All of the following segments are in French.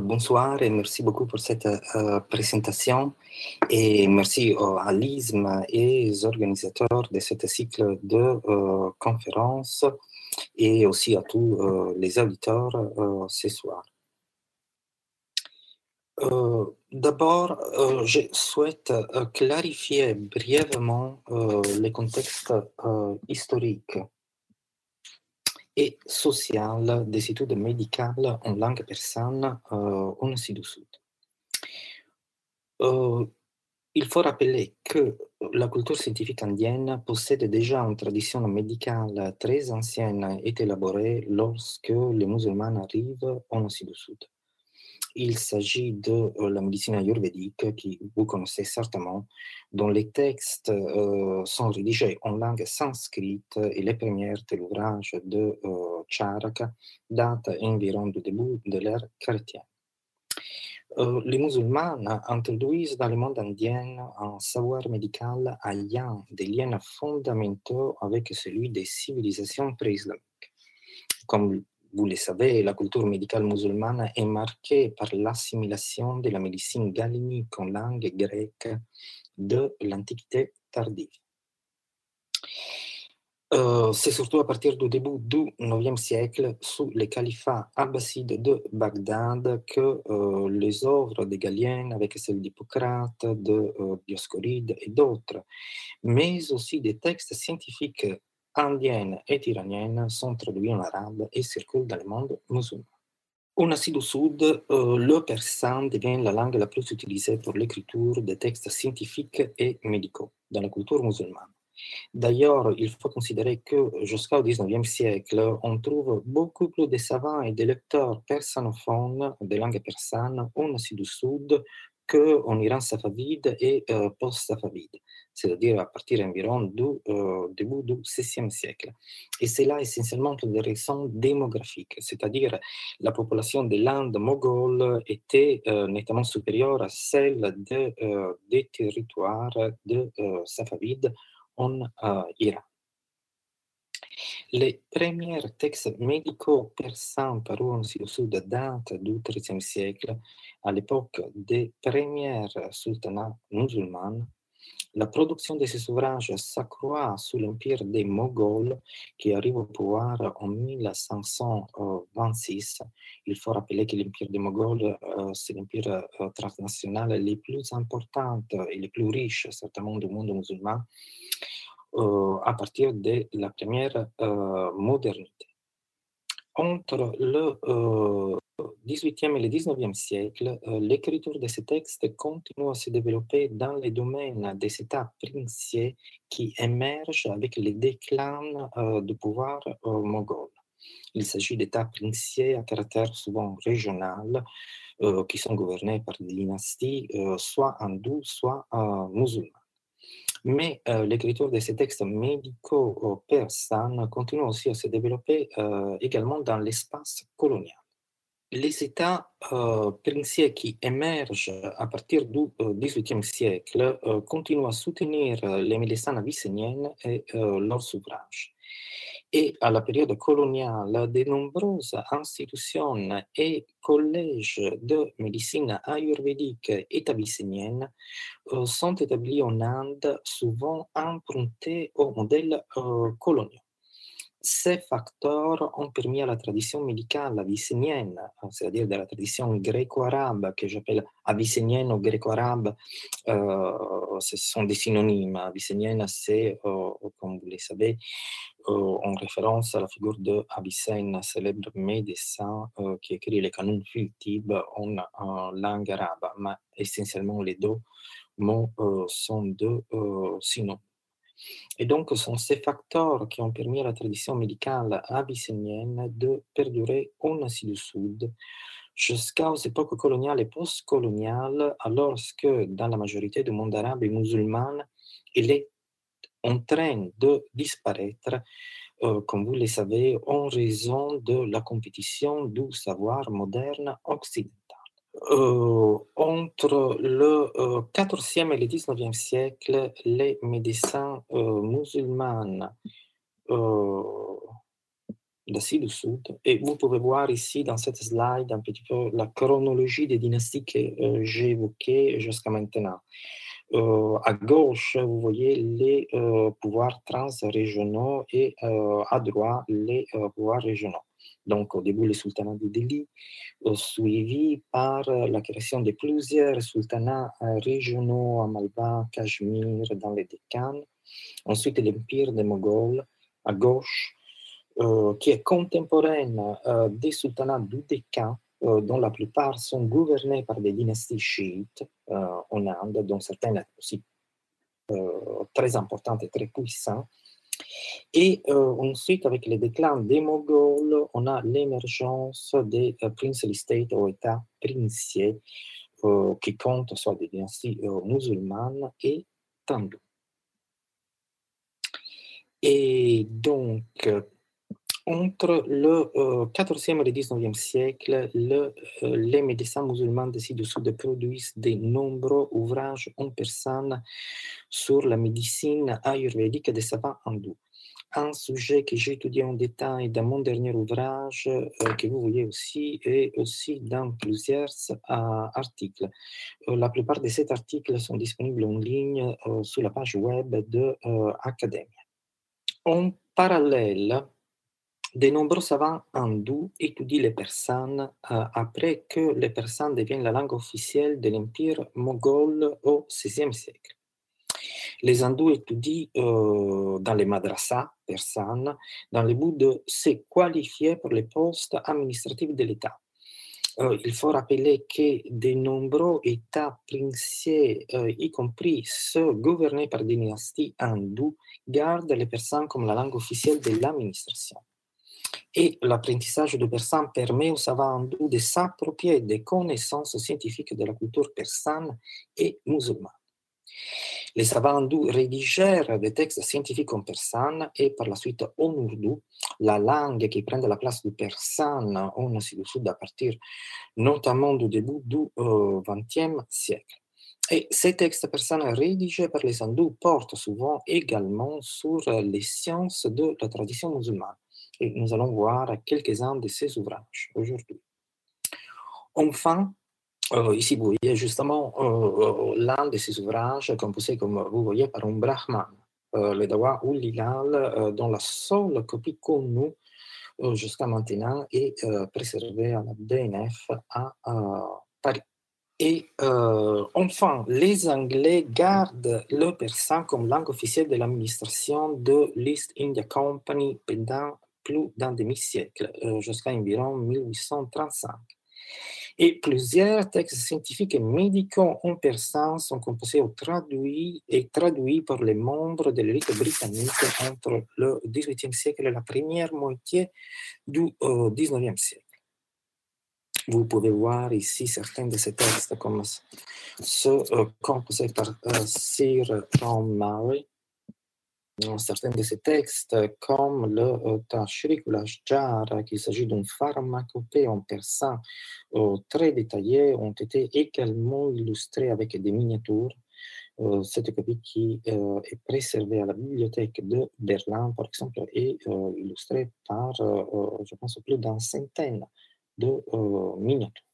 Bonsoir et merci beaucoup pour cette euh, présentation. Et merci à l'ISM et aux organisateurs de ce cycle de euh, conférences et aussi à tous euh, les auditeurs ce soir. D'abord, je souhaite clarifier brièvement le contexte historique et sociale des études médicales en langue persane euh, en Sud-Sud. Euh, il faut rappeler que la culture scientifique indienne possède déjà une tradition médicale très ancienne et élaborée lorsque les musulmans arrivent en Sud-Sud. Il s'agit de euh, la médecine ayurvédique, qui vous connaissez certainement, dont les textes euh, sont rédigés en langue sanscrite et les premières de de euh, Charaka datent environ du début de l'ère chrétienne. les musulmans introduisent dans le monde indien un savoir médical ayant des liens fondamentaux avec celui des civilisations pré-islamiques, comme vous le savez, la culture médicale musulmane est marquée par l'assimilation de la médecine galénique en langue grecque de l'Antiquité tardive. Euh, c'est surtout à partir du début du IXe siècle, sous le califat abbasside de Bagdad, que euh, les œuvres de Galien, avec celles d'Hippocrate, de euh, Dioscoride et d'autres, mais aussi des textes scientifiques indienne et iranienne sont traduits en arabe et circulent dans le monde musulman. En Asie du Sud, euh, le persan devient la langue la plus utilisée pour l'écriture des textes scientifiques et médicaux dans la culture musulmane. D'ailleurs, il faut considérer que jusqu'au XIXe siècle, on trouve beaucoup plus de savants et de lecteurs persanophones de langue persane en Asie du Sud qu'en Iran safavide et euh, post-safavide c'est-à-dire à partir environ du euh, début du XVIe siècle. Et c'est là essentiellement pour des raisons démographiques, c'est-à-dire la population de l'Inde moghole était euh, nettement supérieure à celle de, des territoires de Safavides en Iran. Les premiers textes médicaux persans parus au sud datent du XIIIe siècle, à l'époque des premiers sultanats musulmans la production de ces ouvrages s'accroît sous l'empire des Moghols qui arrive au pouvoir en 1526. Il faut rappeler que l'empire des Moghols, euh, c'est l'empire euh, transnational le plus important et le plus riche, certainement, du monde musulman, à partir de la première modernité. Entre le 18e et le 19e siècle, euh, l'écriture de ces textes continue à se développer dans les domaines des États princiers qui émergent avec le déclin euh, du pouvoir euh, moghol. Il s'agit d'États princiers à caractère souvent régional qui sont gouvernés par des dynasties soit hindoues, soit musulmanes. Mais l'écriture de ces textes médicaux persans continue aussi à se développer également dans l'espace colonial les États euh, princiers qui émergent à partir du XVIIIe euh, siècle euh, continuent à soutenir les médecins avicéniennes et leurs ouvrages. Et à la période coloniale, de nombreuses institutions et collèges de médecine ayurvédique et avicénienne sont établis en Inde, souvent empruntés au modèle colonial. Ces facteurs ont permis à la tradition médicale avicénienne, c'est-à-dire de la tradition gréco-arabe, que j'appelle avicénienne ou gréco-arabe, ce sont des synonymes. Avicénienne, c'est, comme vous le savez, euh, en référence à la figure de célèbre médecin qui écrit les canons Fultib en, en, langue arabe, mais essentiellement les deux mots sont de synonymes. Et donc, ce sont ces facteurs qui ont permis à la tradition médicale abyssinienne de perdurer en Asie du Sud jusqu'aux époques coloniales et post-coloniales, alors que dans la majorité du monde arabe et musulman, il est en train de disparaître, euh, comme vous le savez, en raison de la compétition du savoir moderne occidental. Euh, entre le euh, 14e et le 19e siècle, les médecins euh, musulmans sud au sud. Et vous pouvez voir ici dans cette slide un petit peu la chronologie des dynasties que euh, j'ai évoquées jusqu'à maintenant. Euh, à gauche, vous voyez les euh, pouvoirs transrégionaux et à droite, les pouvoirs régionaux. Donc, au début, le sultanat de Delhi, suivi par la création de plusieurs sultanats régionaux à Malba, Cachemire, dans les Décan. Ensuite, l'empire des Moghols à gauche, euh, qui est contemporaine euh, des sultanats du Décan, euh, dont la plupart sont gouvernés par des dynasties chiites en Inde, dont certaines aussi très importantes et très puissantes. Et ensuite, avec le déclin des Moghols, on a l'émergence des princely states ou États princiers qui comptent soit des dynasties musulmanes et tandou. Et donc, entre le XIVe et le XIXe siècle, le, euh, les médecins musulmans de ci-dessous produisent de nombreux ouvrages en personne sur la médecine ayurvédique des savants hindous. Un sujet que j'ai étudié en détail dans mon dernier ouvrage, euh, que vous voyez aussi, et aussi dans plusieurs euh, articles. la plupart de ces articles sont disponibles en ligne sur la page web de Academia. En parallèle, de nombreux savants hindous étudient les persanes euh, après que les persanes deviennent la langue officielle de l'empire moghol au XVIe siècle. Les hindous étudient euh, dans les madrasas persanes dans le but de se qualifier pour les postes administratifs de l'État. Euh, il faut rappeler que de nombreux États princiers, y compris ceux gouvernés par des dynasties hindoues, gardent les persanes comme la langue officielle de l'administration et l'apprentissage du persan permet aux savants hindous de s'approprier des connaissances scientifiques de la culture persane et musulmane. Les savants hindous rédigèrent des textes scientifiques en persane et par la suite en ourdou, la langue qui prend la place du persane en Asie du Sud à partir notamment du début du XXe euh, siècle. Et ces textes persanes rédigés par les hindous portent souvent également sur les sciences de la tradition musulmane. Et nous allons voir quelques-uns de ces ouvrages aujourd'hui. Enfin, euh, ici, vous voyez justement euh, euh, l'un de ces ouvrages composé, comme vous voyez, par un brahman, le Dawa ou Lilal, dont la seule copie connue jusqu'à maintenant est préservée à la DNF à Paris. Et enfin, les Anglais gardent le persan comme langue officielle de l'administration de l'East India Company pendant plus d'un demi-siècle, euh, jusqu'à environ 1835. Et plusieurs textes scientifiques et médicaux en persan sont composés ou traduits et traduits par les membres de l'élite britannique entre le XVIIIe siècle et la première moitié du XIXe euh, siècle. Vous pouvez voir ici certains de ces textes comme ceux euh, composés par Sir John Murray, certains de ces textes, comme le euh, Tashrikul qu'il s'agit d'une pharmacopée en persan euh, très détaillée, ont été également illustrés avec des miniatures. Euh, cette copie qui est préservée à la bibliothèque de Berlin, par exemple, est illustrée par, je pense, plus d'une centaine de miniatures.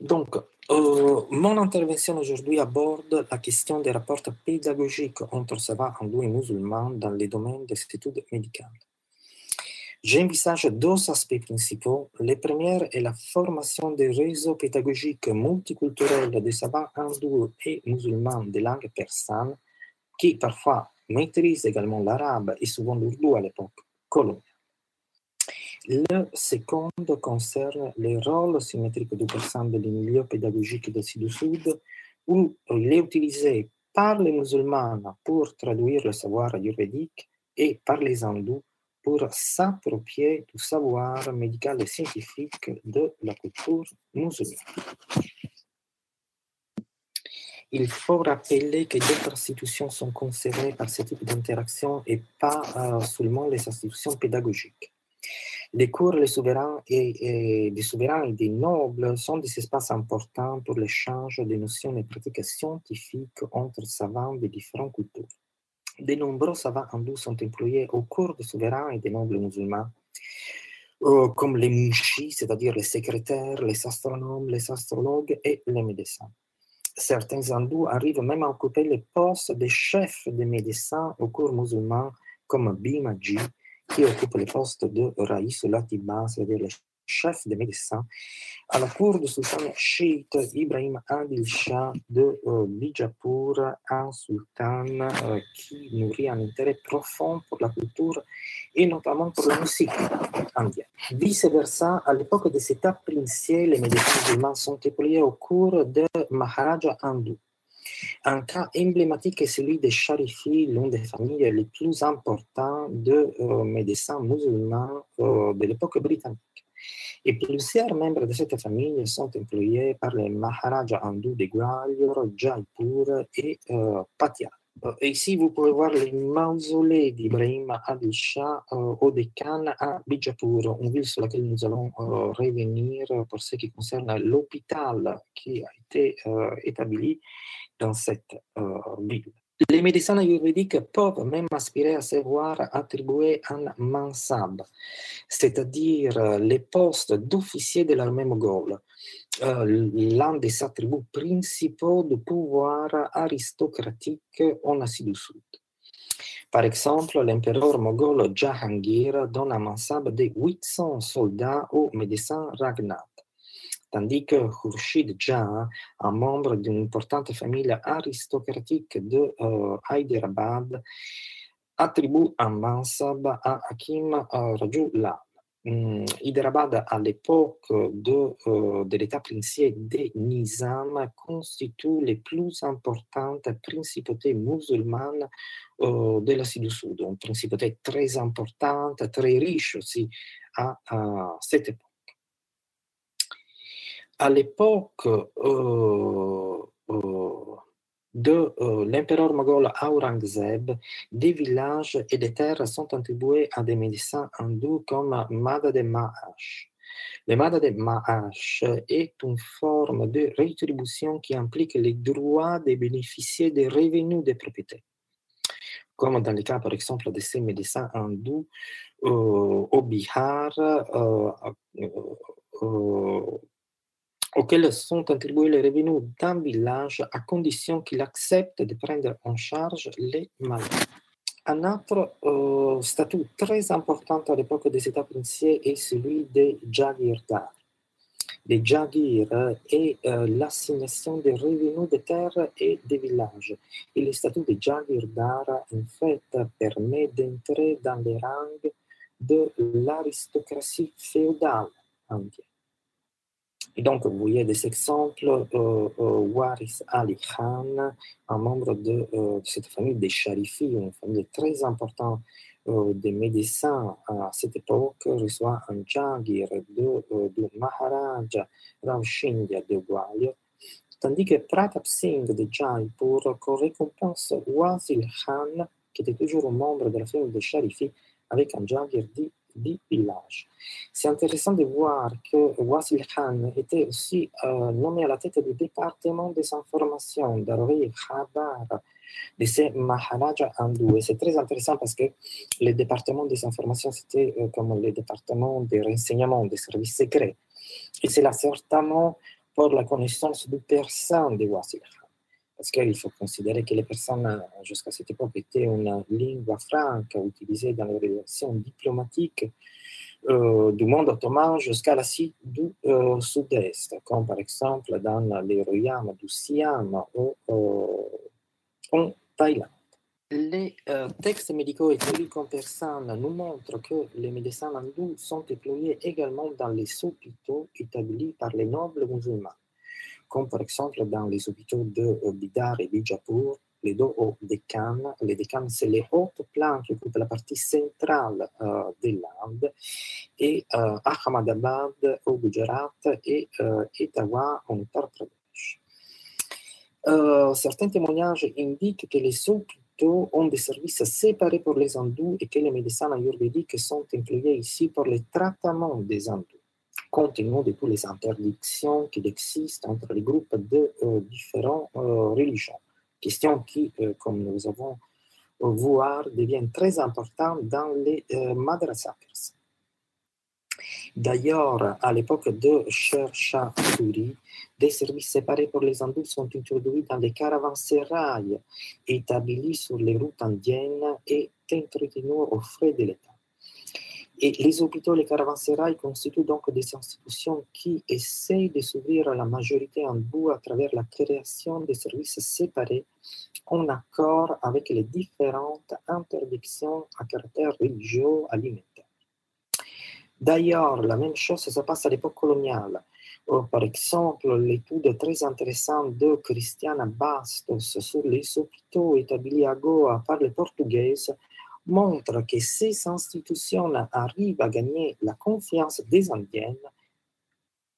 Donc, euh, mon intervention aujourd'hui aborde la question des rapports pédagogiques entre savants hindous et musulmans dans les domaines des études médicales. J'envisage deux aspects principaux. Le premier est la formation des réseaux pédagogiques multiculturels des savants hindous et musulmans de langue persane, qui parfois maîtrisent également l'arabe et souvent l'ourdou à l'époque coloniale. Le second concerne le rôle symétrique du persan dans les milieux pédagogiques du Sud-Sud, où il est utilisé par les musulmans pour traduire le savoir ayurvédique et par les hindous pour s'approprier du savoir médical et scientifique de la culture musulmane. Il faut rappeler que d'autres institutions sont concernées par ce type d'interaction et pas euh, seulement les institutions pédagogiques. Les cours les souverains et, des souverains et des nobles sont des espaces importants pour l'échange des notions et pratiques scientifiques entre savants de différentes cultures. De nombreux savants hindous sont employés au cours des souverains et des nobles musulmans, euh, comme les mouchis, c'est-à-dire les secrétaires, les astronomes, les astrologues et les médecins. Certains hindous arrivent même à occuper les postes de chefs des médecins au cours musulman, comme Bhimaji, qui occupe le poste de Raïs Latiba, c'est-à-dire le chef des médecins, à la cour du sultan chiite Ibrahim Adil Shah de euh, Bijapur, un sultan euh, qui nourrit un intérêt profond pour la culture et notamment pour la musique indienne. Vice-versa, à l'époque de cet princier, les médecins musulmans sont déployés au cours de Maharaja Hindu. Un cas emblématique est celui des Sharifi, l'une des familles les plus importantes de euh, médecins musulmans de l'époque britannique. Et plusieurs membres de cette famille sont employés par les Maharajas hindous de Gwalior, Jaipur et euh, Patiala. Euh, ici, vous pouvez voir les mausolées d'Ibrahim Adil Shah euh, au Deccan à Bijapur, une ville sur laquelle nous allons euh, revenir pour ce qui concerne l'hôpital qui a été établi dans cette ville. Les médecins ayurvédiques peuvent même aspirer à se voir attribuer un mansab, c'est-à-dire euh, les postes d'officier de l'armée moghole, euh, l'un des attributs principaux du pouvoir aristocratique en Asie du Sud. Par exemple, l'empereur moghol Jahangir donne un mansab de 800 soldats au médecin Ragnar tandis que Khurshid Jah, un membre d'une importante famille aristocratique de euh, Hyderabad, attribue un mansab à Hakim euh, Rajullah. Hmm, Hyderabad, à l'époque de, euh, de l'état princier des Nizam, constitue les plus importantes principautés musulmanes de l'Asie du Sud, une principauté très importante, très riche aussi à cette époque à l'époque euh, euh, de euh, l'empereur moghol Aurangzeb, des villages et des terres sont attribués à des médecins hindous comme Mada de Mahash. Le Mada de Mahash est une forme de rétribution qui implique les droits des bénéficiaires des revenus des propriétés. Comme dans le cas, par exemple, de ces médecins hindous au Bihar, auxquels sont attribués les revenus d'un village à condition qu'il accepte de prendre en charge les malades. Un autre euh, statut très important à l'époque des États princiers est celui des Jagirdars. Les Jagirs est euh, l'assignation des revenus des terres et des villages. Et le statut des Jagirdars, en fait, permet d'entrer dans les rangs de l'aristocratie féodale indienne. Et donc, vous voyez des exemples. Euh, euh, Waris Ali Khan, un membre de, euh, cette famille des Sharifi, une famille très importante des médecins à cette époque, reçoit un jagir de, de Maharaja Rav de Gwalior, tandis que Pratap Singh de Jaipur récompense Wasil Khan, qui était toujours membre de la famille des Sharifi, avec un jagir dit C'est intéressant de voir que Wasil Khan était aussi euh, nommé à la tête du département des informations d'Arvi Khabar de ces Maharaja hindous. C'est très intéressant parce que le département des informations, c'était euh, comme le département des renseignements, des services secrets. Et c'est là certainement pour la connaissance du persan de Wasil Khan parce qu'il faut considérer que les personnes jusqu'à cette époque étaient une langue franque utilisée dans les relations diplomatiques euh, du monde ottoman jusqu'à l'Asie du euh, Sud-Est, comme par exemple dans les royaumes du Siam ou euh, en Thaïlande. Les textes médicaux écrits comme personne nous montrent que les médecins hindous sont déployés également dans les hôpitaux établis par les nobles musulmans comme par exemple dans les hôpitaux de euh, Bidar et Bijapur, les deux hauts décanes. Les décanes, c'est les hautes plans qui occupent la partie centrale euh, de l'Inde, et euh, Ahmadabad au Gujarat et euh, Etawah en Uttar Pradesh. certains témoignages indiquent que les hôpitaux ont des services séparés pour les hindous et que les médecins ayurvédiques sont employés ici pour le traitement des hindous compte tenu de toutes les interdictions qui existent entre les groupes de euh, différentes euh, religions. Question qui, euh, comme nous avons voire devient très important dans les madrasas D'ailleurs, à l'époque de Shah des services séparés pour les hindous sont introduits dans les caravansérails établis sur les routes indiennes et entretenus aux frais de l'État. Les hôpitaux les caravansérails constituent donc des institutions qui essayent de s'ouvrir à la majorité hindoue à travers la création de services séparés en accord avec les différentes interdictions à caractère religieux alimentaire. D'ailleurs, la même chose se passe à l'époque coloniale. Par exemple, l'étude très intéressante de Christiana Bastos sur les hôpitaux établis à Goa par les Portugaises montre que ces institutions arrivent à gagner la confiance des Indiennes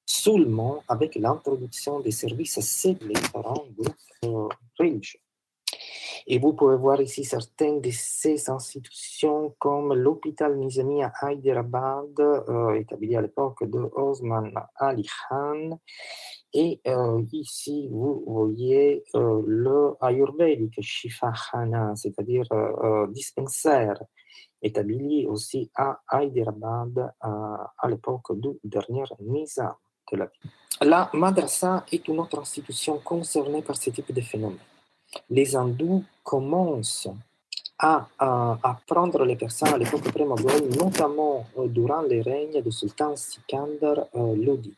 seulement avec l'introduction des services séparés différents groupes religieux. Et vous pouvez voir ici certaines de ces institutions comme l'hôpital Nizami à Hyderabad, euh, établi à l'époque de Osman Ali Khan. Et euh, ici, vous voyez euh, le Ayurvedic Shifahana, c'est-à-dire dispensaire, établi aussi à Hyderabad à l'époque du dernier Nizam la madrasa est une autre institution concernée par ce type de phénomène les hindous commencent à, apprendre les personnes à l'époque pré notamment euh, durant le règne du sultan Sikandar euh, Lodi.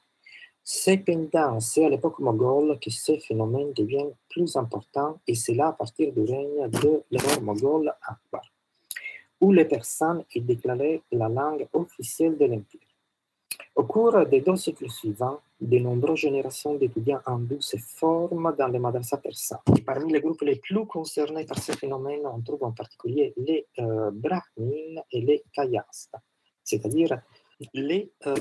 Cependant, c'est à l'époque moghole que ce phénomène devient plus important et c'est là à partir du règne de l'empereur moghol Akbar, où les personnes est déclarée la langue officielle de l'empire. Au cours des deux siècles suivants, de nombreuses générations d'étudiants hindous se forment dans les madrasas persans. parmi les groupes les plus concernés par ce phénomène, on trouve en particulier les euh, et les kayastas, c'est-à-dire les... Euh,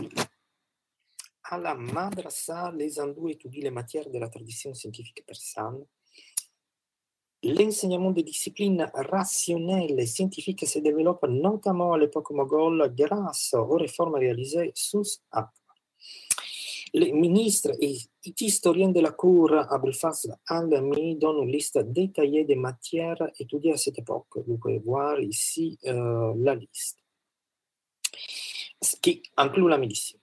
à la madrasa, les hindous étudient les matières de la tradition scientifique persane. L'enseignement des disciplines rationnelles et scientifiques se développe notamment à l'époque moghole grâce aux réformes réalisées sous Akbar. Les ministres et historiens de la cour Abul Fazl al-Ami donnent une liste détaillée des matières étudiées à cette époque. Vous pouvez voir ici euh, la liste, ce qui inclut la médecine.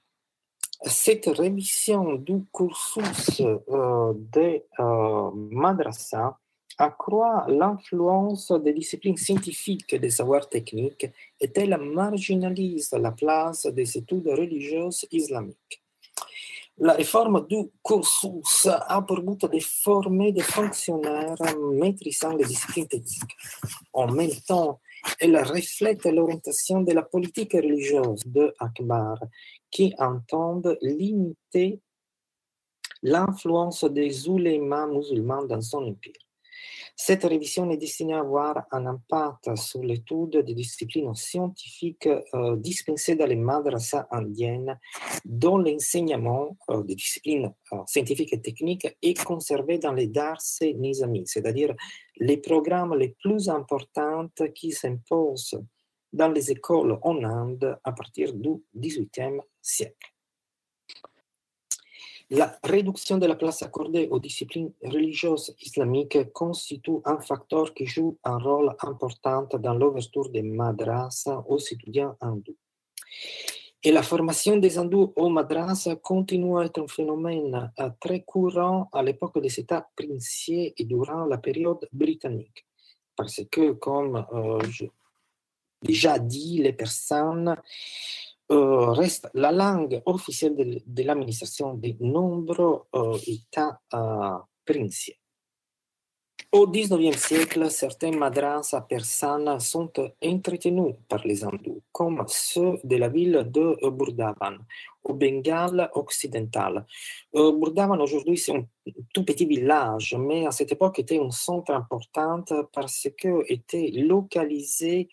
Cette révision du cursus euh, de euh, madrasa accroît l'influence des disciplines scientifiques et des savoirs techniques et elle marginalise la place des études religieuses islamiques. La réforme du cursus a pour but de former des fonctionnaires maîtrisant les disciplines techniques. En même temps, elle reflète l'orientation de la politique religieuse de Akbar, qui entendent limiter l'influence des oulémas musulmans dans son empire. Cette révision est destinée à avoir un impact sur l'étude des disciplines scientifiques euh, dispensées dans les madrasas indiennes, dont l'enseignement euh, des disciplines euh, scientifiques et techniques est conservé dans les Darse Nizami, c'est-à-dire les programmes les plus importants qui s'imposent dans les écoles en Inde à partir du XVIIIe siècle. La réduction de la place accordée aux disciplines religieuses islamiques constitue un facteur qui joue un rôle important dans l'ouverture des madrasas aux étudiants hindous. Et la formation des hindous aux madrasas continue à être un phénomène euh, très courant à l'époque des États princiers et durant la période britannique. Parce que, comme euh, j'ai déjà dit, les personnes euh, reste la langue officielle de, l'administration de nombreux euh, États euh, princiers. Au XIXe siècle, certains madrasas persanes sont entretenus par les hindous, comme ceux de la ville de Burdavan, au Bengale occidental. Burdavan aujourd'hui, c'est un tout petit village, mais à cette époque était un centre important parce qu'il était localisé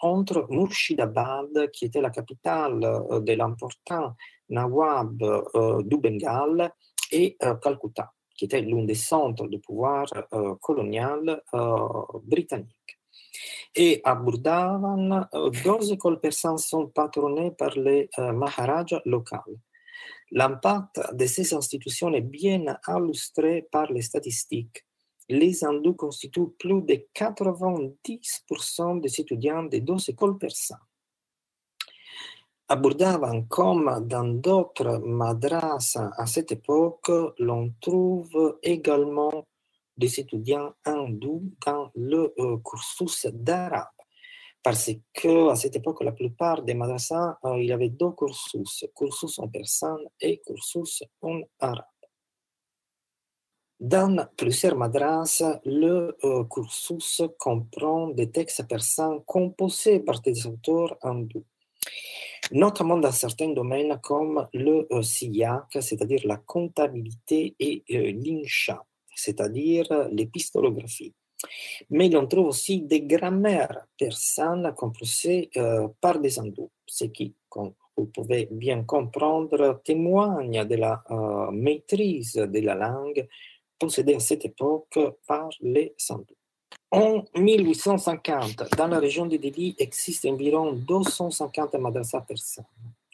entre Murshidabad, qui était la capitale euh, de l'important Nawab du Bengale, et Calcutta, qui était l'un des centres de pouvoir colonial britannique. Et à Burdavan, deux écoles persanes sont patronnées par les Maharajas locaux. L'impact de ces institutions est bien illustré par les statistiques les hindous constituent plus de 90% des étudiants des deux écoles persanes. À comme dans d'autres madrasas à cette époque, l'on trouve également des étudiants hindous dans le euh, cursus d'arabe. Parce que à cette époque, la plupart des madrasas, euh, il y avait deux cursus, cursus en persan et cursus en arabe. Dans plusieurs madrasas, le euh, cursus comprend des textes persans composés par des auteurs hindous, notamment dans certains domaines comme le euh, c'est-à-dire la comptabilité, et euh, l'insha, c'est-à-dire l'épistolographie. Mais on trouve aussi des grammaires persanes composées par des hindous, ce qui, comme vous pouvez bien comprendre, témoigne de la maîtrise de la langue possédé à cette époque par les hindous. En 1850, dans la région de Delhi, existe environ 250 madrasas persanes.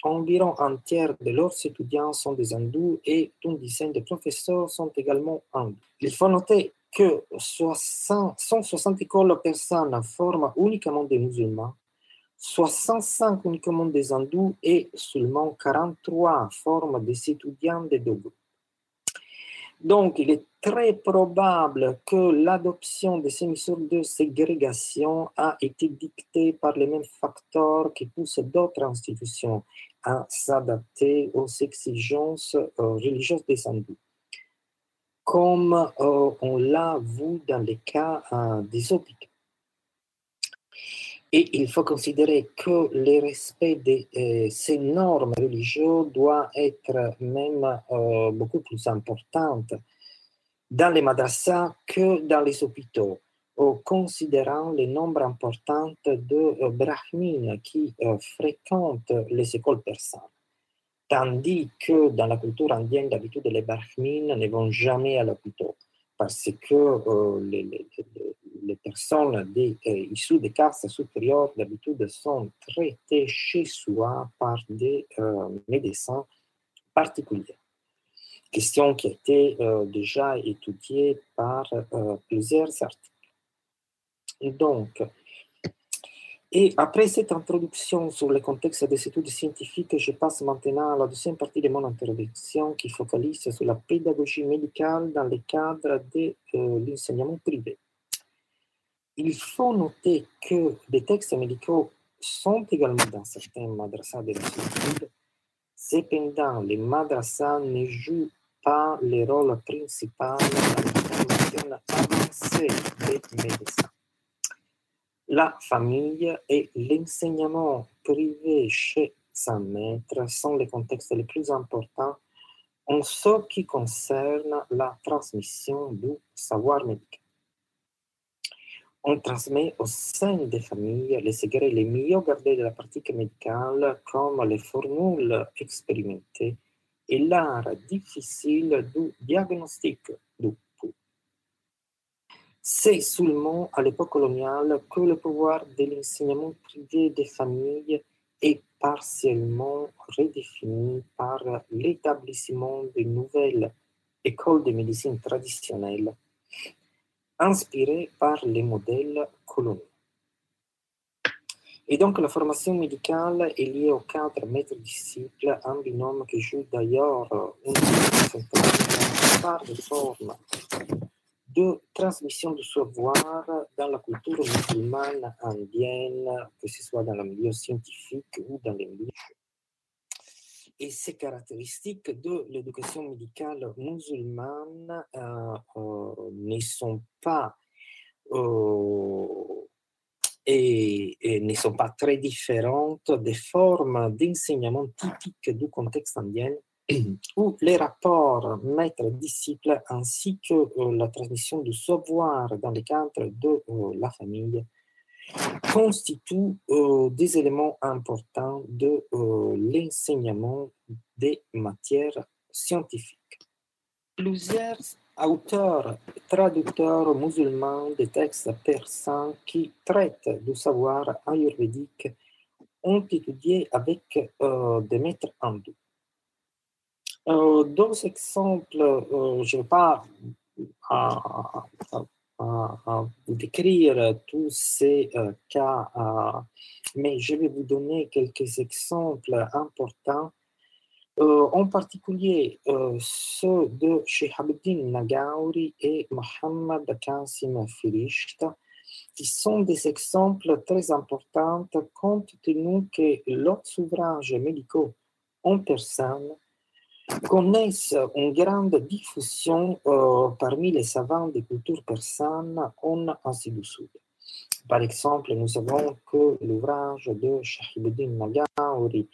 Environ un tiers de leurs étudiants sont des hindous et une dizaine de professeurs sont également hindous. Il faut noter que 160 écoles persanes forment uniquement des musulmans, 65 uniquement des hindous et seulement 43 forment des étudiants des deux. Donc, il est très probable que l'adoption de ces mesures de ségrégation a été dictée par les mêmes facteurs qui poussent d'autres institutions à s'adapter aux exigences euh, religieuses des hindous, comme euh, on l'a vu dans les cas euh, des hôpitaux. Et il faut considérer que le respect de ces normes religieuses doit être même beaucoup plus important dans les madrasas que dans les hôpitaux, en considérant le nombre important de euh, brahmines qui euh, fréquentent les écoles persanes. Tandis que dans la culture indienne, d'habitude, les brahmines ne vont jamais à l'hôpital parce que euh, les, les, personnes des, issues des castes supérieures, d'habitude, sont traitées chez soi par des médecins particuliers question qui a été euh, déjà étudiée par euh, plusieurs articles. donc, et après cette introduction sur le contexte des études scientifiques, je passe maintenant à la deuxième partie de mon intervention qui focalise sur la pédagogie médicale dans le cadre de euh, l'enseignement privé. Il faut noter que des textes médicaux sont également dans certains madrasas de l'étude. Cependant, les madrasas ne jouent pas le rôle principal dans la avancée des médecins. La famille et l'enseignement privé chez sa maître sont les contextes les plus importants en ce qui concerne la transmission du savoir médical. On transmet au sein des familles les secrets les mieux gardés de la pratique médicale comme les formules expérimentées et l'art difficile du diagnostic du pouls. C'est seulement à l'époque coloniale que le pouvoir de l'enseignement privé des familles est partiellement redéfini par l'établissement de nouvelles écoles de médecine traditionnelles inspirées par les modèles coloniaux. Et donc la formation médicale est liée au cadre maître-disciple, un binôme qui joue d'ailleurs une par de forme de transmission du savoir dans la culture musulmane indienne, que ce soit dans le milieu scientifique ou dans les milieux. Et ces caractéristiques de l'éducation médicale musulmane euh, euh, ne sont pas euh, ne sont pas très différentes des formes d'enseignement typiques du contexte indien où les rapports maître-disciple ainsi que la transmission du savoir dans le cadre de la famille constituent euh, des éléments importants de l'enseignement des matières scientifiques. Plusieurs auteur, traducteur musulman de textes persans qui traitent du savoir ayurvédique ont étudié avec euh, des maîtres hindous. Euh, deux exemples, euh, je ne vais pas décrire tous ces cas, mais je vais vous donner quelques exemples importants. Euh, en particulier euh, ceux de Shihabuddin Nagauri et Mohammad Qasim Firishta, qui sont des exemples très importants. Compte tenu que leurs ouvrages médicaux en personne connaissent une grande diffusion euh, parmi les savants des cultures persanes en Asie du Sud. Par exemple, nous savons que l'ouvrage de Shahibuddin Nagauri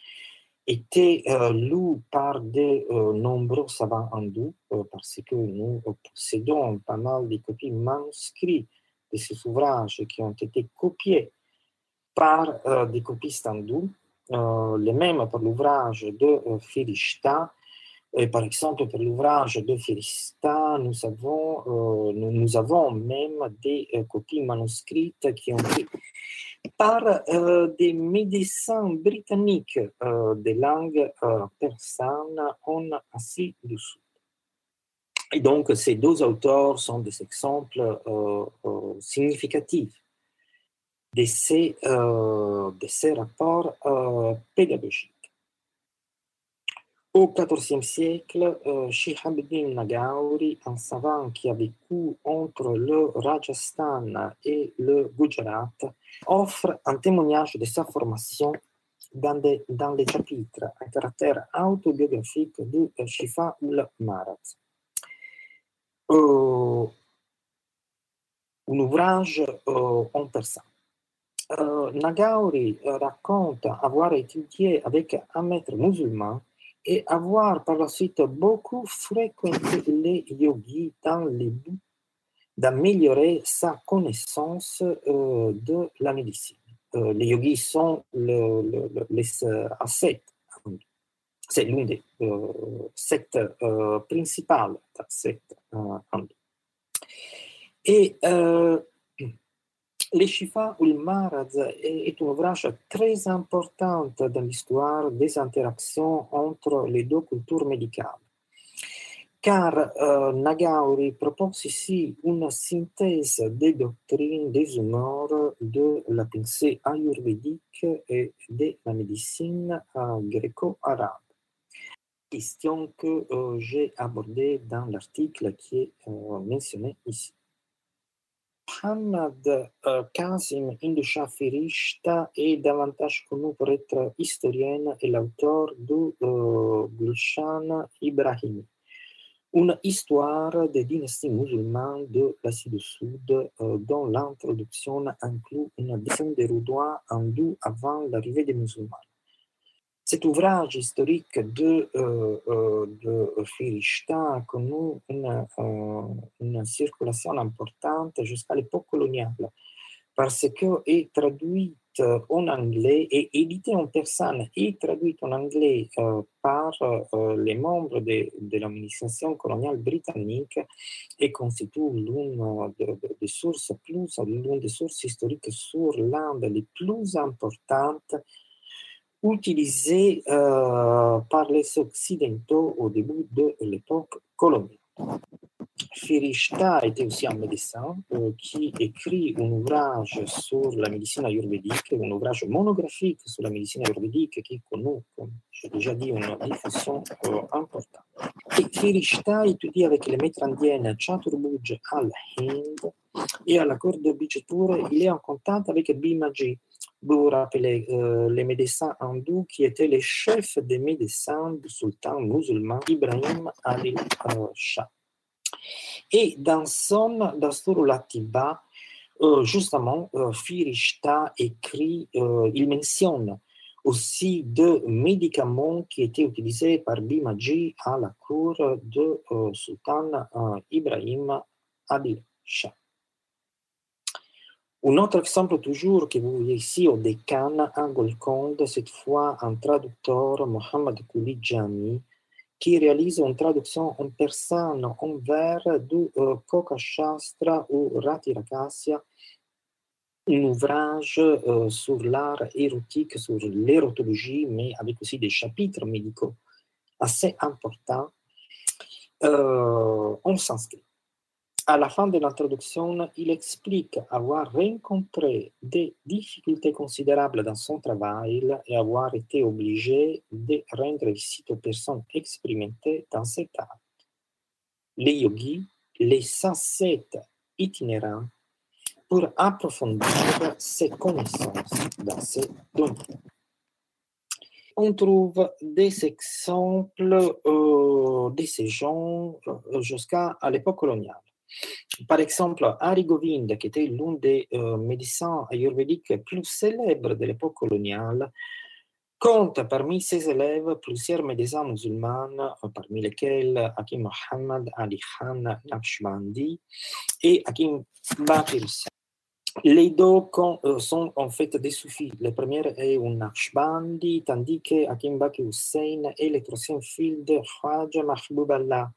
était euh, lu par de euh, nombreux savants hindous euh, parce que nous possédons pas mal de copies manuscrites de ces ouvrages qui ont été copiés par des copistes hindous, les mêmes pour l'ouvrage de Firishta. Par exemple, pour l'ouvrage de nous avons, nous, avons même des copies manuscrites qui ont été par euh, des médecins britanniques euh, de langue euh, persane en Asie du. Et donc, ces deux auteurs sont des exemples significatifs de ces, de ces rapports pédagogiques. Au XIVe siècle, euh, Shihabuddin Nagauri, un savant qui a vécu entre le Rajasthan et le Gujarat, offre un témoignage de sa formation dans, dans les chapitres à caractère autobiographique de Shifa ul Marat. Euh, un ouvrage euh, en persan. Euh, Nagauri raconte avoir étudié avec un maître musulman et avoir par la suite beaucoup fréquenté les yogis dans le but d'améliorer sa connaissance euh, de la médecine. Euh, les yogis sont les euh, ascètes. C'est l'une des sectes principales sectes Et les Shifa ou est un ouvrage très important dans l'histoire des interactions entre les deux cultures médicales. Car euh, Nagauri propose ici une synthèse des doctrines, des humeurs, de la pensée ayurvédique et de la médecine euh, gréco-arabe. Question que euh, j'ai abordée dans l'article qui est mentionné ici. Muhammad Qasim Indusha Firishta est davantage connu pour être historienne et l'auteur de euh, Gulshan Ibrahim, une histoire des dynasties musulmanes de l'Asie du Sud euh, dont l'introduction inclut une descente des Roudois hindous avant l'arrivée des musulmans. Cet ouvrage historique de, euh, euh, de Firishta connu une, euh, une circulation importante jusqu'à l'époque coloniale parce est traduite en anglais et édité en personne et traduite en anglais par les membres de, de l'administration coloniale britannique et constitue l'une des sources plus, l'une des sources historiques sur l'Inde les plus importantes utilisé euh, par les Occidentaux au début de l'époque coloniale. Firishta était aussi un médecin euh, qui écrit un ouvrage sur la médecine ayurvédique, un ouvrage monographique sur la médecine ayurvédique qui connu, comme j'ai déjà dit, une diffusion euh, importante. Et Firishta étudie avec les maîtres indiennes Chaturbuj al-Hind et à la cour de Bijapur, il est en contact avec Bimaji, vous rappelez euh, les médecins hindous qui étaient les chefs des médecins du sultan musulman Ibrahim Ali Shah. Et dans son Dastur Latiba, euh, justement, euh, Firishta écrit, il mentionne aussi deux médicaments qui étaient utilisés par Bimaji à la cour de sultan Ibrahim Adil Shah. Un autre exemple toujours que vous voyez ici au Décan, à Golconde, cette fois un traducteur, Mohamed Kouli Jami, qui réalise une traduction en persane en vers du euh, Koka Shastra ou Ratirakasya, un ouvrage euh, sur l'art érotique, sur l'érotologie, mais avec aussi des chapitres médicaux assez importants euh, en sanskrit. À la fin de l'introduction, il explique avoir rencontré des difficultés considérables dans son travail et avoir été obligé de rendre visite aux personnes expérimentées dans cet art. Les yogis, les 107 itinérants, pour approfondir ses connaissances dans ce domaine. On trouve des exemples euh, de ces gens euh, jusqu'à l'époque coloniale. Par exemple, Hari Govind, qui était l'un des euh, médecins ayurvédiques plus célèbres de l'époque coloniale, compte parmi ses élèves plusieurs médecins musulmans, parmi lesquels Hakim Mohammed Ali Khan Naqshbandi et Hakim Bakir les deux euh, sont en fait des soufis. Le premier est un Naqshbandi, tandis que Hakim Bakir Hussein est le troisième fils de Khwaja Mahbub Allah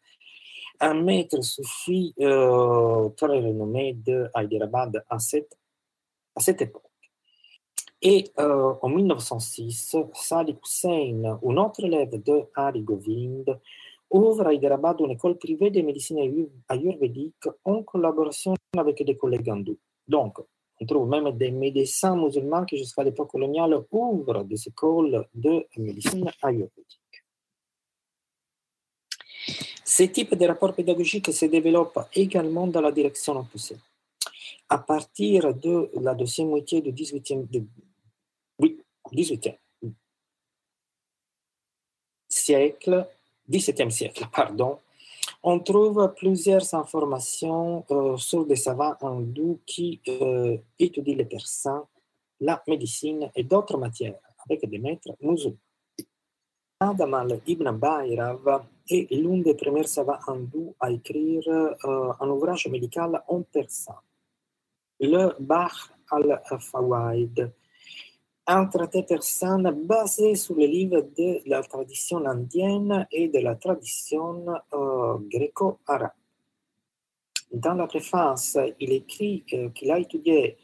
un maître soufi euh, très renommé de Hyderabad à cette, à cette époque. Et euh, en 1906, Sadiq Hussein, un autre élève de Hari Govind, ouvre à Hyderabad une école privée de médecine ayurvédique en collaboration avec des collègues hindous. Donc, on trouve même des médecins musulmans qui, jusqu'à l'époque coloniale, ouvrent des écoles de médecine ayurvédique. Ce type de rapport pédagogique se développe également dans la direction opposée. À partir de la deuxième moitié du 18e, oui, 18e siècle, 17e siècle, pardon, on trouve plusieurs informations euh, sur des savants hindous qui euh, étudient les persans, la médecine et d'autres matières avec des maîtres musulmans. Adamal ibn Bayrav est l'un des premiers savants hindous à écrire euh, un ouvrage médical en persan, le Bach al-Fawaid, un traité persan basé sur les livres de la tradition indienne et de la tradition euh, gréco-arabe. Dans la préface, il écrit euh, qu'il a étudié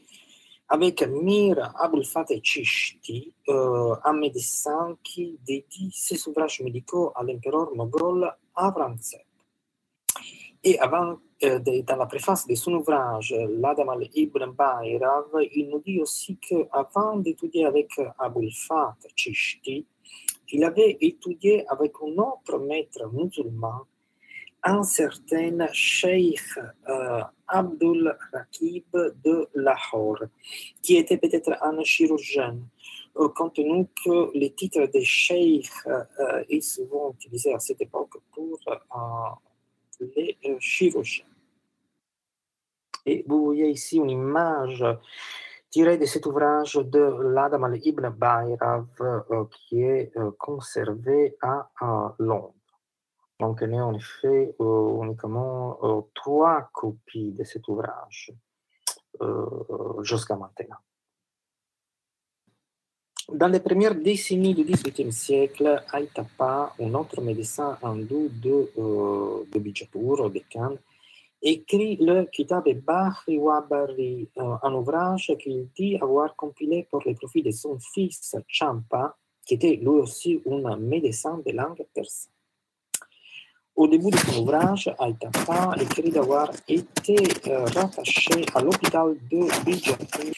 avec Mir Abul Fateh Chishti, euh, un médecin qui dédie ses ouvrages médicaux à l'empereur moghol Avrangzeb. Et avant, euh, dans la préface de son ouvrage, l'Adam al-Ibn Bayrav, il nous dit aussi qu'avant d'étudier avec Abul Fateh Chishti, il avait étudié avec un autre maître musulman un certain Sheikh euh, Abdul Rakib de Lahore, qui était peut-être un chirurgien, euh, compte tenu que le titre de Sheikh euh, souvent utilisé à cette époque pour les chirurgiens. Et vous voyez ici une image tirée de cet ouvrage de l'Adam al-Ibn Bayrav qui est conservé à Londres. Donc, y a en effet euh, uniquement euh, trois copies de cet ouvrage euh, jusqu'à maintenant. Dans les premières décennies du XVIIIe siècle, Aitapa, un autre médecin hindou de, de Bijapur, de Khan, écrit le Kitab Bahri Wabari, un ouvrage qu'il dit avoir compilé pour le profit de son fils Champa, qui était lui aussi un médecin de langue persane. Au début de son ouvrage, Aitapa écrit d'avoir été euh, rattaché à l'hôpital de Bijapur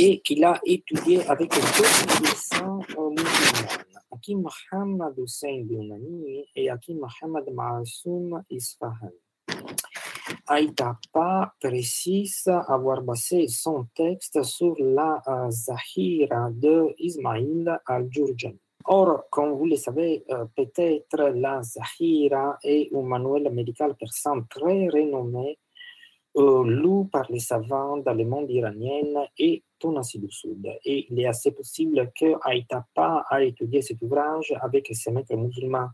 et qu'il a étudié avec deux médecins musulmans, Hakim Mohamed Hussein Dunani et Hakim Mohamed Maasum Isfahan. Aitapa précise avoir basé son texte sur la euh, Zahira de Ismail al-Jurjani. Or, comme vous le savez, euh, peut-être la Zahira est un manuel médical persan très renommé, euh, par les savants dans le monde iranien et en Asie du Sud. Et il est assez possible que Aitapa a étudié cet ouvrage avec ses maîtres musulmans.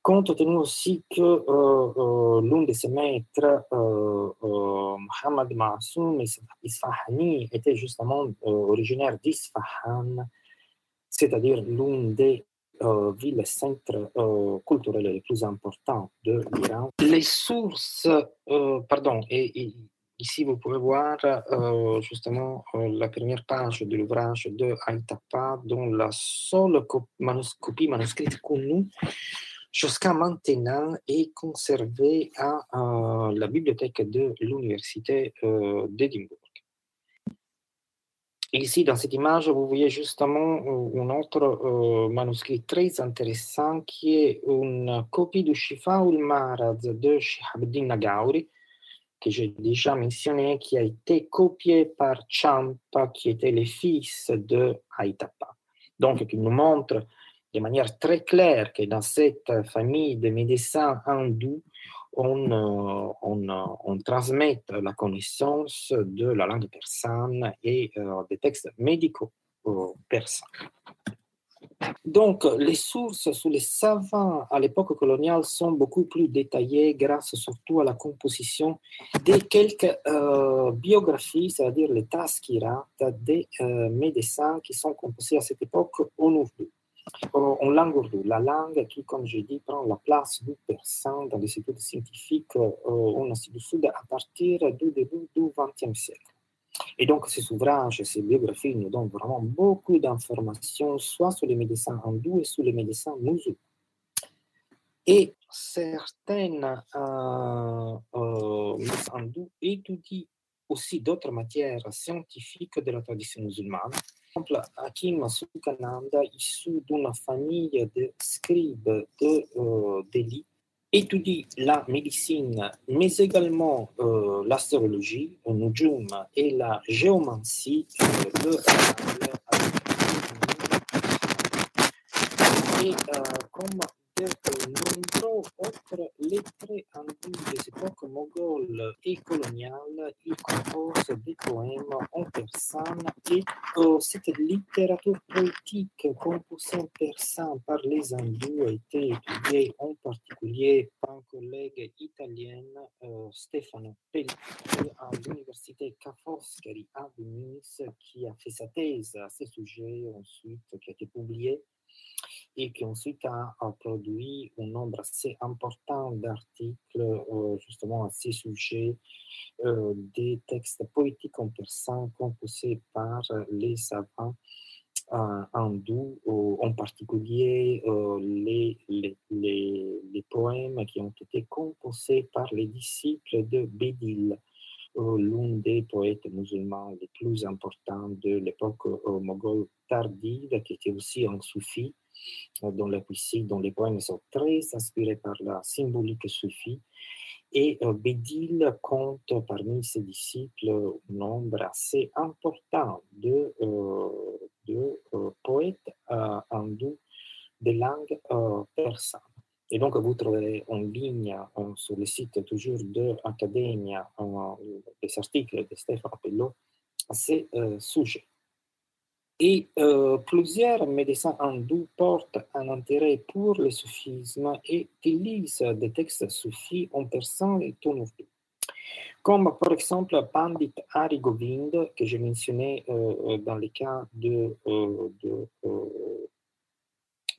Compte tenu aussi que euh, l'un de ses maîtres, Mohamed Masoum Isfahani, était justement originaire d'Isfahan, c'est-à-dire l'une des euh, villes centres euh, culturelles les plus importantes de l'Iran. Les sources, euh, pardon, et, ici vous pouvez voir justement la première page de l'ouvrage de Aitapa, dont la seule copie manuscrite connue jusqu'à maintenant est conservé à la bibliothèque de l'Université d'Édimbourg. Ici, dans cette image, vous voyez justement un autre manuscrit très intéressant qui est une copie du Shifa ul Marad de Shihabuddin Nagauri, que j'ai déjà mentionné, qui a été copié par Champa, qui était le fils de Aitapa. Donc, qui nous montre de manière très claire que dans cette famille de médecins hindous, on, euh, euh, transmet la connaissance de la langue persane et euh, des textes médicaux persans. Donc, les sources sur les savants à l'époque coloniale sont beaucoup plus détaillées grâce surtout à la composition de quelques biographies, c'est-à-dire les taskirat des médecins qui sont composés à cette époque en ourdou en langue ourdou, la langue qui, comme je dis, prend la place du persan dans les études scientifiques en Asie du Sud à partir du début du XXe siècle. Et donc, ces ouvrages, ces biographies nous donnent vraiment beaucoup d'informations, soit sur les médecins hindous et sur les médecins musulmans. Et certaines euh, euh, hindous étudient aussi d'autres matières scientifiques de la tradition musulmane, exemple, Hakim Sukananda, issu d'une famille de scribes de euh, Delhi, étudie la médecine, mais également euh, l'astrologie, le nujum et la géomancie, euh, et euh, comme de nombreux autres lettrés hindous des époques mogholes et coloniales, il compose des poèmes en persan et cette littérature poétique composée en persan par les hindous a été étudiée en particulier par un collègue italien, euh, Stefano Pelli, à l'université Ca' Foscari à Venise, qui a fait sa thèse à ce sujet ensuite, qui a été publiée et qui ensuite a, produit un nombre assez important d'articles euh, justement à ces sujets, euh, des textes poétiques en persan composés par les savants euh, hindous, en particulier les, les, poèmes qui ont été composés par les disciples de Bédil l'un des poètes musulmans les plus importants de l'époque moghole tardive, qui était aussi un soufi, dont la poésie, dont les poèmes sont très inspirés par la symbolique soufie. Et euh, Bédil compte parmi ses disciples un nombre assez important de, euh, de euh, poètes hindous de langue persane. Et donc, vous trouverez en ligne sur le site toujours de Academia des articles de Stéphane Pello à ce sujet. Et euh, plusieurs médecins hindous portent un intérêt pour le soufisme et utilisent des textes soufis en persan et en. Comme par exemple Pandit Hari Govind, que j'ai mentionné euh, dans le cas de, euh, de,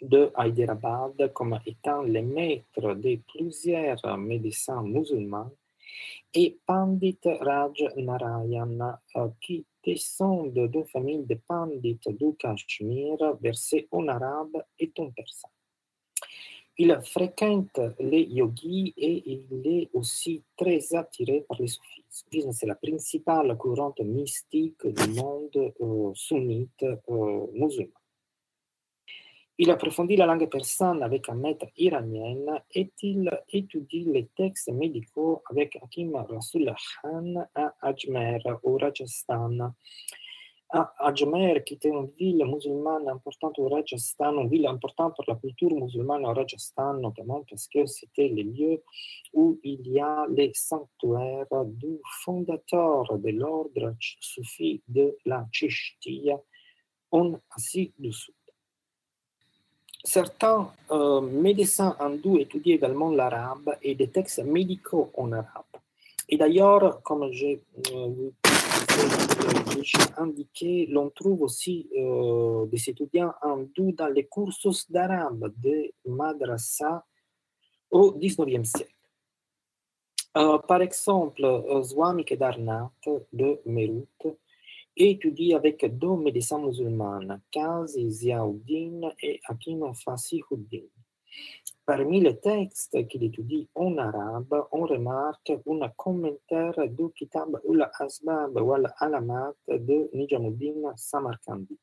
de Hyderabad comme étant le maître de plusieurs médecins musulmans, et Pandit Raj Narayan, qui descendent d'une famille de pandits du Cachemire versés en arabe et en persan. Il fréquente les yogis et il est aussi très attiré par les soufisme. C'est la principale courante mystique du monde euh, sunnite euh, musulman. Il approfondit la langue persane avec un maître iranien et il étudie les textes médicaux avec Hakim Rasul Khan à Ajmer, au Rajasthan. À Ajmer, qui était une ville musulmane importante au Rajasthan, une ville importante pour la culture musulmane au Rajasthan, notamment parce que c'était le lieu où il y a les sanctuaires du fondateur de l'ordre soufi de la en Asie du Sud. Certains euh, médecins hindous étudient également l'arabe et des textes médicaux en arabe. Et d'ailleurs, comme j'ai euh, indiqué, l'on trouve aussi euh, des étudiants hindous dans les cursus d'arabe de madrasa au XIXe siècle. par exemple, Swami Kedarnath de Meerut étudie avec deux médecins musulmans, Kazi Ziauddin et Hakim Fasihuddin. Parmi les textes qu'il étudie en arabe, on remarque un commentaire du Kitab ul-Asbab wal-Alamat de Nijamuddin Samarkandi.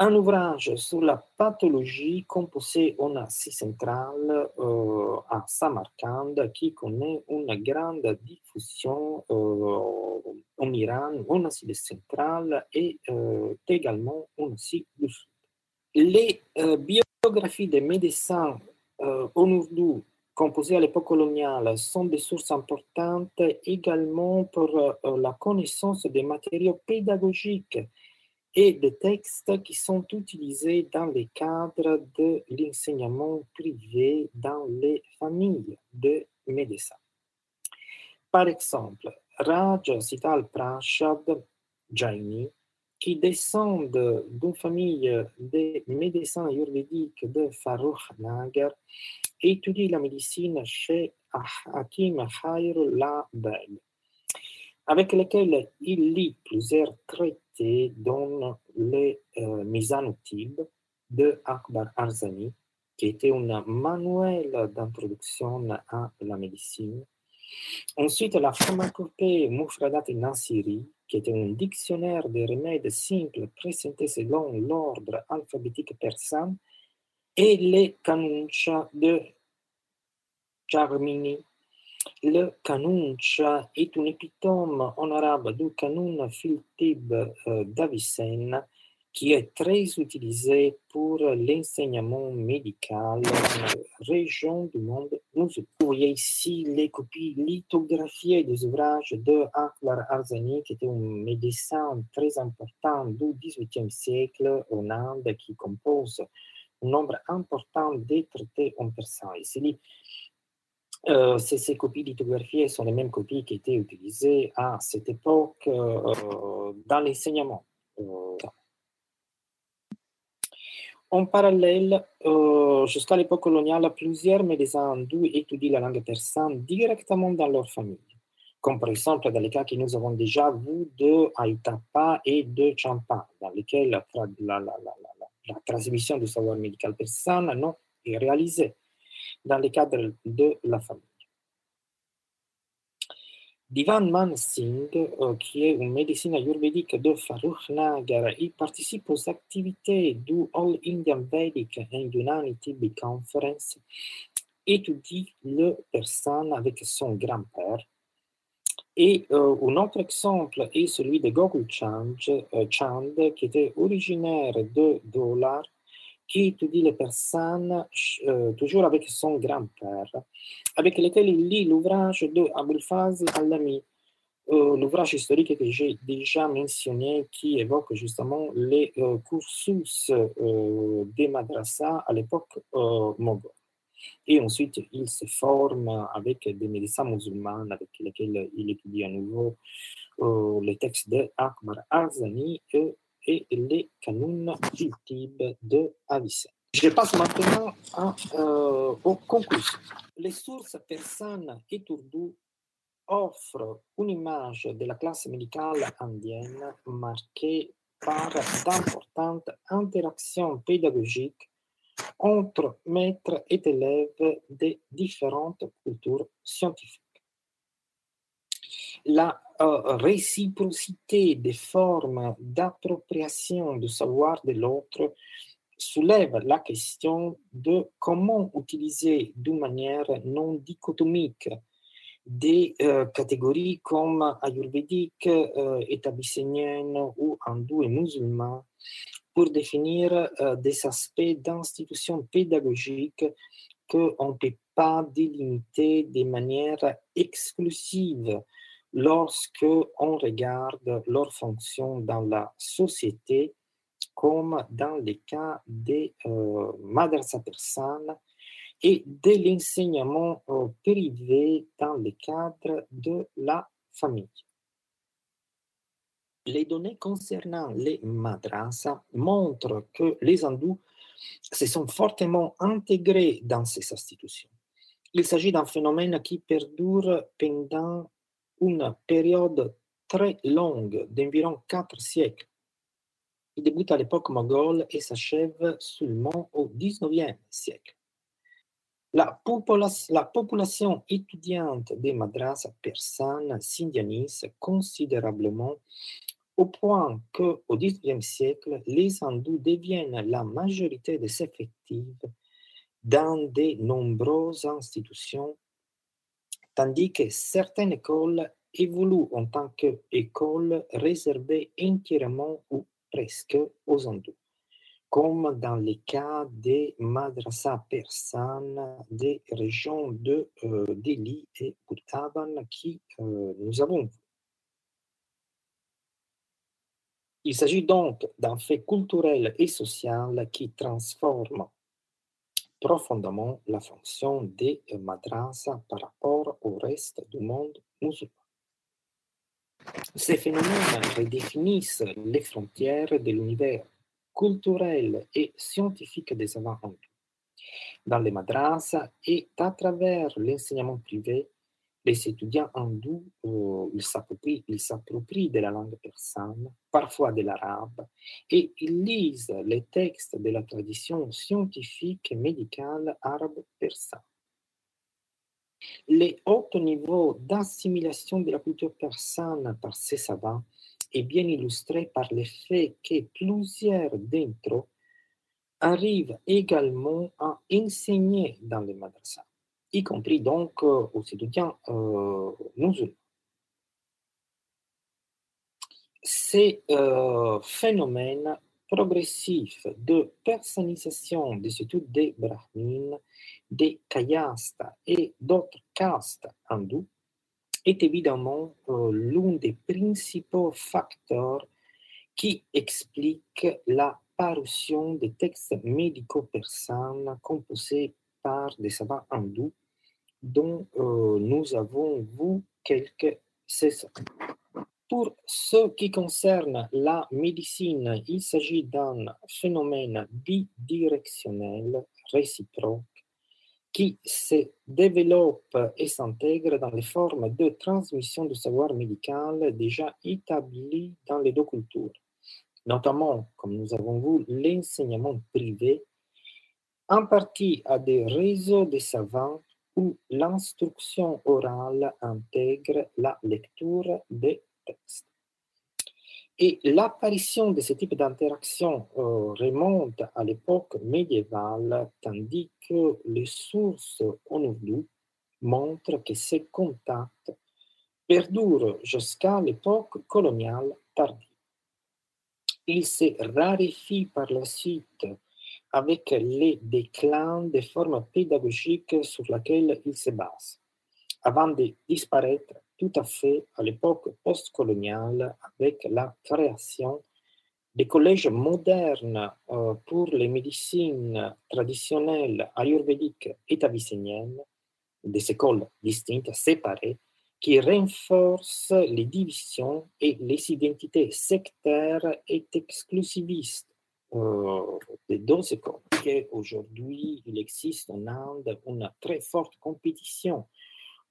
Un ouvrage sur la pathologie composé en Asie centrale euh, à Samarkand qui connaît une grande diffusion euh, en Iran, en Asie centrale et euh, également en Asie du Sud. Les biographies des médecins en ourdou composées à l'époque coloniale sont des sources importantes également pour la connaissance des matériaux pédagogiques et des textes qui sont utilisés dans le cadre de l'enseignement privé dans les familles de médecins. Par exemple, Raj Sital Prashad Jaini, qui descend d'une famille de médecins ayurvédiques de Farooq Nagar, étudie la médecine chez Hakim Khairullah Beg, avec lequel il lit plusieurs traités dans les euh, de Akbar Arzani, qui était un manuel d'introduction à la médecine. Ensuite, la pharmacopée Mufradat Nasiri, qui était un dictionnaire de remèdes simples présentés selon l'ordre alphabétique persan, et les Kanuncha de Charmini, le Kanuncha est un épitome en arabe du Kanun Filtib euh, d'Avicenne qui est très utilisé pour l'enseignement médical dans la région du monde Vous voyez ici les copies lithographiées des ouvrages de Akbar Arzani, qui était un médecin très important du XVIIIe siècle en Inde, qui compose un nombre important de traités en persan. Euh, ces, copies lithographiées sont les mêmes copies qui étaient utilisées à cette époque euh, dans l'enseignement. Euh, en parallèle, jusqu'à l'époque coloniale, plusieurs médecins hindous étudient la langue persane directement dans leur famille, comme par exemple dans les cas que nous avons déjà vus de Aitapa et de Champa, dans lesquels la, transmission du savoir médical persan non, est réalisée dans le cadre de la famille. Divan Man Singh, euh, qui est une médecine ayurvédique de Farooq Nagar, il participe aux activités du All Indian Vedic and Unity Big Conference, étudie le persan avec son grand-père. Et euh, un autre exemple est celui de Gokul Chand, euh, Chand qui était originaire de Dolar qui étudie les personnes euh, toujours avec son grand-père, avec lequel il lit l'ouvrage de Abulfaz Alami, euh, l'ouvrage historique que j'ai déjà mentionné qui évoque justement les euh, cursus des madrasas à l'époque mogol. Et ensuite, il se forme avec des médecins musulmans avec lesquels il étudie à nouveau les textes de Akbar Arzani et et les canons type de Avicenne. Je passe maintenant euh, aux conclusions. Les sources persanes et tourdou offrent une image de la classe médicale indienne marquée par d'importantes interactions pédagogiques entre maîtres et élèves des différentes cultures scientifiques. La euh, réciprocité des formes d'appropriation du savoir de l'autre soulève la question de comment utiliser d'une manière non dichotomique des euh, catégories comme ayurvédique, euh, ou hindou et musulman pour définir euh, des aspects d'institutions pédagogiques qu'on ne peut pas délimiter de manière exclusive lorsque on regarde leur fonction dans la société, comme dans le cas des euh, madrasa persanes et de l'enseignement euh, privé dans le cadre de la famille. Les données concernant les madrasas montrent que les hindous se sont fortement intégrés dans ces institutions. Il s'agit d'un phénomène qui perdure pendant une période très longue d'environ quatre siècles. Il débute à l'époque moghole et s'achève seulement au XIXe siècle. La, la population étudiante des madrasas persanes s'indianise considérablement au point qu'au XIXe siècle, les hindous deviennent la majorité des effectifs dans de nombreuses institutions, tandis que certaines écoles évoluent en tant qu'écoles réservées entièrement ou presque aux hindous comme dans le cas des madrasas persanes des régions de euh, Delhi et Uttavan qui euh, nous avons vu. Il s'agit donc d'un fait culturel et social qui transforme profondément la fonction des madrasas par rapport au reste du monde musulman. Ces phénomènes redéfinissent les frontières de l'univers culturel et scientifique des savants. Dans les madrasas et à travers l'enseignement privé, les étudiants hindous euh, s'approprient de la langue persane, parfois de l'arabe, et ils lisent les textes de la tradition scientifique et médicale arabe-persane. Les hauts niveaux d'assimilation de la culture persane par ces savants est bien illustré par le fait que plusieurs d'entre eux arrivent également à enseigner dans les madrasas, y compris donc euh, aux étudiants euh, musulmans. Ces euh, phénomènes progressifs de personnalisation des études des brahmines, des kayastas et d'autres castes hindous est évidemment euh, l'un des principaux facteurs qui explique la parution des textes médicaux persans composés des savants hindous dont euh, nous avons vu quelques saisons. Pour ce qui concerne la médecine, il s'agit d'un phénomène bidirectionnel réciproque qui se développe et s'intègre dans les formes de transmission du savoir médical déjà établies dans les deux cultures, notamment, comme nous avons vu, l'enseignement privé, en partie à des réseaux de savants où l'instruction orale intègre la lecture des textes. Et l'apparition de ce type d'interaction euh, remonte à l'époque médiévale, tandis que les sources en montrent que ces contacts perdurent jusqu'à l'époque coloniale tardive. Ils se raréfient par la suite avec le déclin des formes pédagogiques sur lesquelles ils se basent, avant de disparaître tout à fait à l'époque postcoloniale avec la création des collèges modernes euh, pour les médecines traditionnelles ayurvédiques et avicéniennes, des écoles distinctes, séparées, qui renforcent les divisions et les identités sectaires et exclusivistes euh, des. Aujourd'hui, il existe en Inde une très forte compétition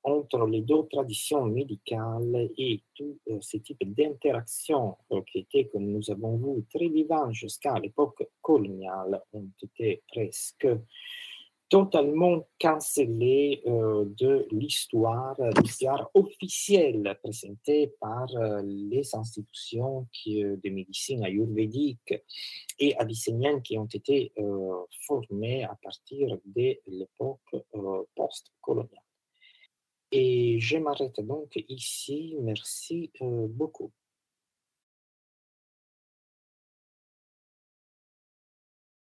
entre les deux traditions médicales et tout euh, ce type d'interaction euh, qui était, comme nous avons vu, très vivant jusqu'à l'époque coloniale, ont été presque totalement cancellés euh, de l'histoire, l'histoire officielle présentée par les institutions de médecine ayurvédique et avicénienne qui ont été formées à partir de l'époque post-coloniale. Et je m'arrête donc ici. Merci euh, beaucoup.